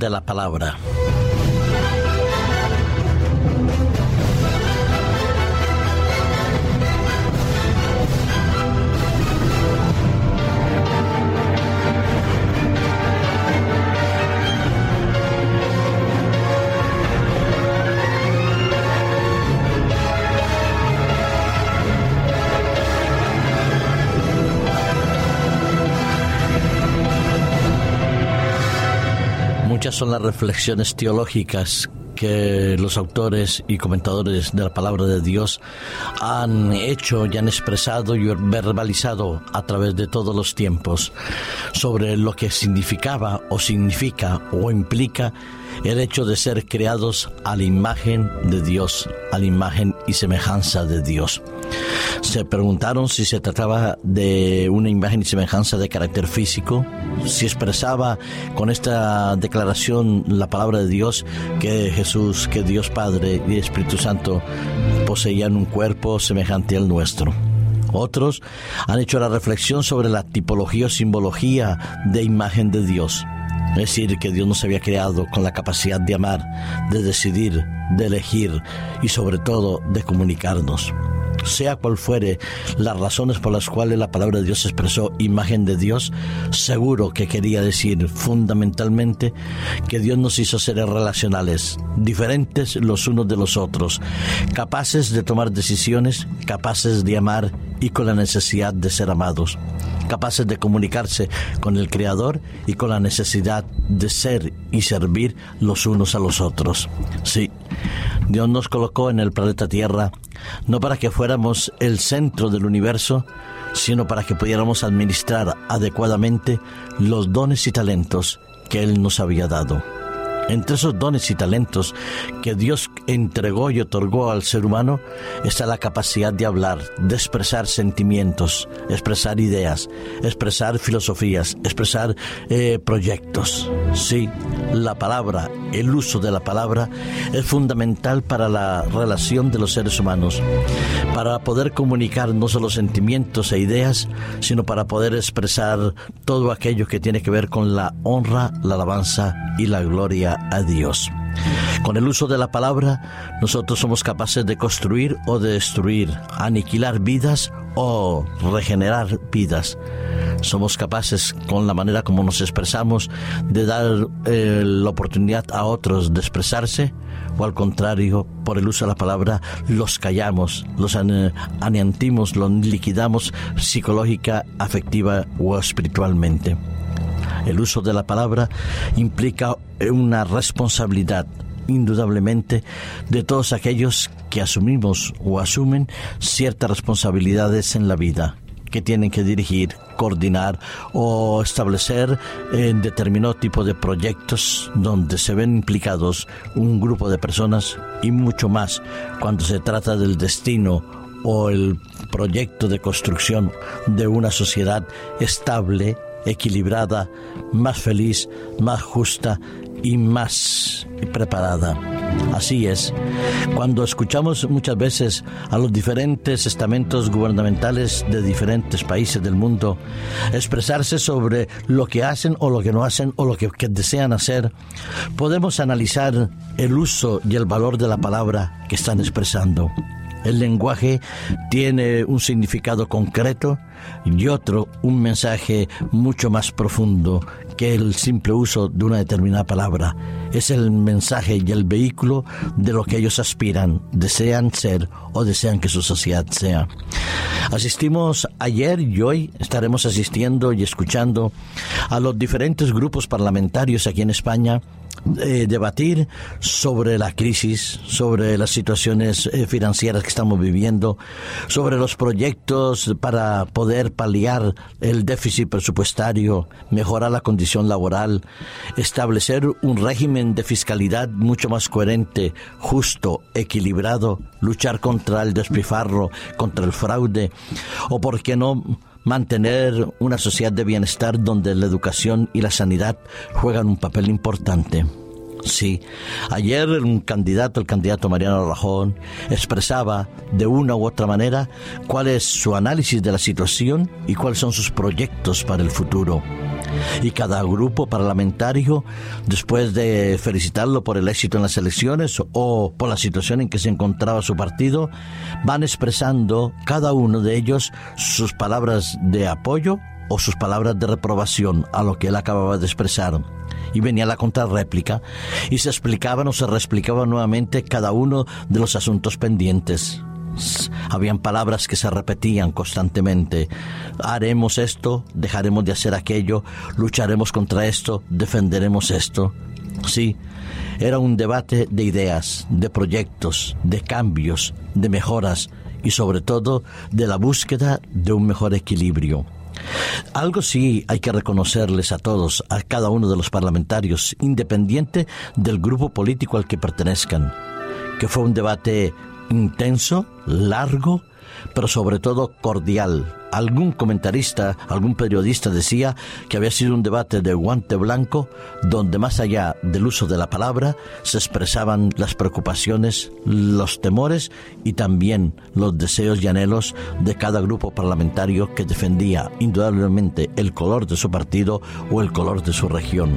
de la palabra. Son las reflexiones teológicas que los autores y comentadores de la palabra de Dios han hecho y han expresado y verbalizado a través de todos los tiempos sobre lo que significaba o significa o implica el hecho de ser creados a la imagen de Dios, a la imagen y semejanza de Dios. Se preguntaron si se trataba de una imagen y semejanza de carácter físico, si expresaba con esta declaración la palabra de Dios que Jesús, que Dios Padre y Espíritu Santo poseían un cuerpo semejante al nuestro. Otros han hecho la reflexión sobre la tipología o simbología de imagen de Dios. Es decir, que Dios nos había creado con la capacidad de amar, de decidir, de elegir y sobre todo de comunicarnos sea cual fuere las razones por las cuales la palabra de Dios expresó imagen de Dios, seguro que quería decir fundamentalmente que Dios nos hizo seres relacionales, diferentes los unos de los otros, capaces de tomar decisiones, capaces de amar y con la necesidad de ser amados capaces de comunicarse con el Creador y con la necesidad de ser y servir los unos a los otros. Sí, Dios nos colocó en el planeta Tierra no para que fuéramos el centro del universo, sino para que pudiéramos administrar adecuadamente los dones y talentos que Él nos había dado. Entre esos dones y talentos que Dios entregó y otorgó al ser humano está la capacidad de hablar, de expresar sentimientos, expresar ideas, expresar filosofías, expresar eh, proyectos. Sí, la palabra, el uso de la palabra es fundamental para la relación de los seres humanos, para poder comunicar no solo sentimientos e ideas, sino para poder expresar todo aquello que tiene que ver con la honra, la alabanza y la gloria a Dios. Con el uso de la palabra, nosotros somos capaces de construir o de destruir, aniquilar vidas o regenerar vidas. Somos capaces, con la manera como nos expresamos, de dar eh, la oportunidad a otros de expresarse, o al contrario, por el uso de la palabra, los callamos, los aniantimos, los liquidamos psicológica, afectiva o espiritualmente. El uso de la palabra implica una responsabilidad indudablemente de todos aquellos que asumimos o asumen ciertas responsabilidades en la vida que tienen que dirigir, coordinar o establecer en determinado tipo de proyectos donde se ven implicados un grupo de personas y mucho más cuando se trata del destino o el proyecto de construcción de una sociedad estable equilibrada, más feliz, más justa y más preparada. Así es. Cuando escuchamos muchas veces a los diferentes estamentos gubernamentales de diferentes países del mundo expresarse sobre lo que hacen o lo que no hacen o lo que, que desean hacer, podemos analizar el uso y el valor de la palabra que están expresando. El lenguaje tiene un significado concreto y otro un mensaje mucho más profundo que el simple uso de una determinada palabra. Es el mensaje y el vehículo de lo que ellos aspiran, desean ser o desean que su sociedad sea. Asistimos ayer y hoy estaremos asistiendo y escuchando a los diferentes grupos parlamentarios aquí en España eh, debatir sobre la crisis, sobre las situaciones eh, financieras que estamos viviendo, sobre los proyectos para poder paliar el déficit presupuestario, mejorar la condición laboral, establecer un régimen de fiscalidad mucho más coherente, justo, equilibrado, luchar contra el despifarro, contra el fraude, o por qué no mantener una sociedad de bienestar donde la educación y la sanidad juegan un papel importante. Sí, ayer un candidato, el candidato Mariano Rajón, expresaba de una u otra manera cuál es su análisis de la situación y cuáles son sus proyectos para el futuro. Y cada grupo parlamentario, después de felicitarlo por el éxito en las elecciones o por la situación en que se encontraba su partido, van expresando cada uno de ellos sus palabras de apoyo o sus palabras de reprobación a lo que él acababa de expresar. Y venía la contrarréplica y se explicaban o se reexplicaban nuevamente cada uno de los asuntos pendientes. Habían palabras que se repetían constantemente. Haremos esto, dejaremos de hacer aquello, lucharemos contra esto, defenderemos esto. Sí, era un debate de ideas, de proyectos, de cambios, de mejoras y sobre todo de la búsqueda de un mejor equilibrio. Algo sí hay que reconocerles a todos, a cada uno de los parlamentarios, independiente del grupo político al que pertenezcan, que fue un debate intenso, largo, pero sobre todo cordial. Algún comentarista, algún periodista decía que había sido un debate de guante blanco donde más allá del uso de la palabra se expresaban las preocupaciones, los temores y también los deseos y anhelos de cada grupo parlamentario que defendía indudablemente el color de su partido o el color de su región.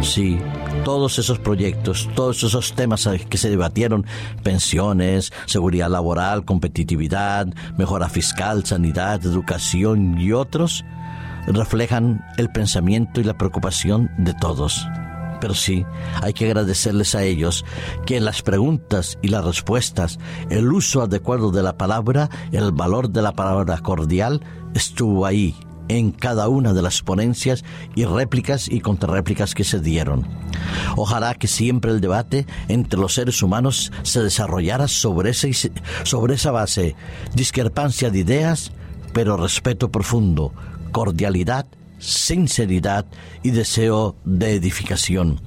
Sí, todos esos proyectos, todos esos temas que se debatieron, pensiones, seguridad laboral, competitividad, mejora fiscal, sanidad, educación y otros, reflejan el pensamiento y la preocupación de todos. Pero sí, hay que agradecerles a ellos que las preguntas y las respuestas, el uso adecuado de la palabra, el valor de la palabra cordial, estuvo ahí en cada una de las ponencias y réplicas y contrarréplicas que se dieron. Ojalá que siempre el debate entre los seres humanos se desarrollara sobre, sobre esa base, discrepancia de ideas, pero respeto profundo, cordialidad, sinceridad y deseo de edificación.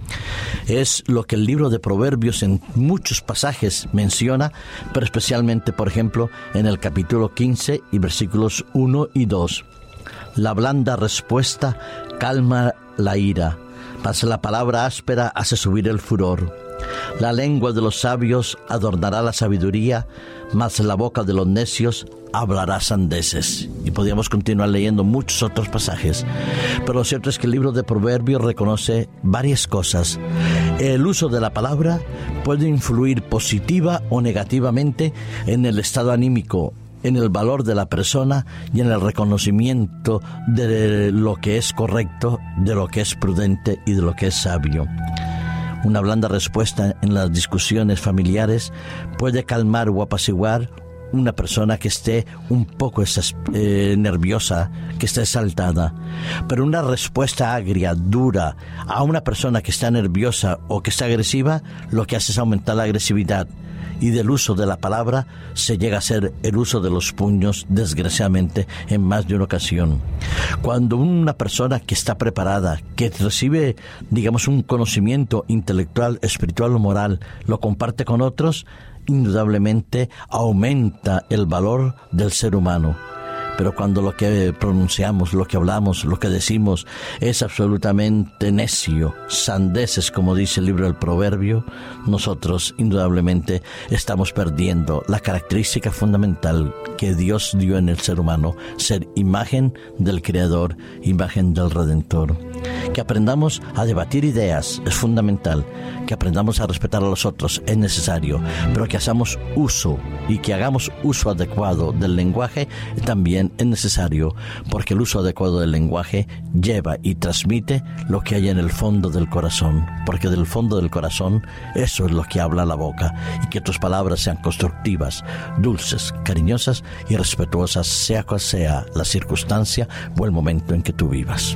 Es lo que el libro de Proverbios en muchos pasajes menciona, pero especialmente, por ejemplo, en el capítulo 15 y versículos 1 y 2. La blanda respuesta calma la ira, mas la palabra áspera hace subir el furor. La lengua de los sabios adornará la sabiduría, mas la boca de los necios hablará sandeces. Y podríamos continuar leyendo muchos otros pasajes. Pero lo cierto es que el libro de Proverbios reconoce varias cosas. El uso de la palabra puede influir positiva o negativamente en el estado anímico en el valor de la persona y en el reconocimiento de lo que es correcto, de lo que es prudente y de lo que es sabio. Una blanda respuesta en las discusiones familiares puede calmar o apaciguar una persona que esté un poco eh, nerviosa, que esté exaltada, pero una respuesta agria, dura, a una persona que está nerviosa o que está agresiva, lo que hace es aumentar la agresividad y del uso de la palabra se llega a ser el uso de los puños, desgraciadamente, en más de una ocasión. Cuando una persona que está preparada, que recibe, digamos, un conocimiento intelectual, espiritual o moral, lo comparte con otros, indudablemente aumenta el valor del ser humano pero cuando lo que pronunciamos, lo que hablamos, lo que decimos es absolutamente necio, sandeces, como dice el libro del Proverbio, nosotros indudablemente estamos perdiendo la característica fundamental que Dios dio en el ser humano, ser imagen del Creador, imagen del Redentor. Que aprendamos a debatir ideas es fundamental, que aprendamos a respetar a los otros es necesario, pero que hagamos uso y que hagamos uso adecuado del lenguaje también es necesario, porque el uso adecuado del lenguaje lleva y transmite lo que hay en el fondo del corazón, porque del fondo del corazón eso es lo que habla la boca, y que tus palabras sean constructivas, dulces, cariñosas y respetuosas, sea cual sea la circunstancia o el momento en que tú vivas.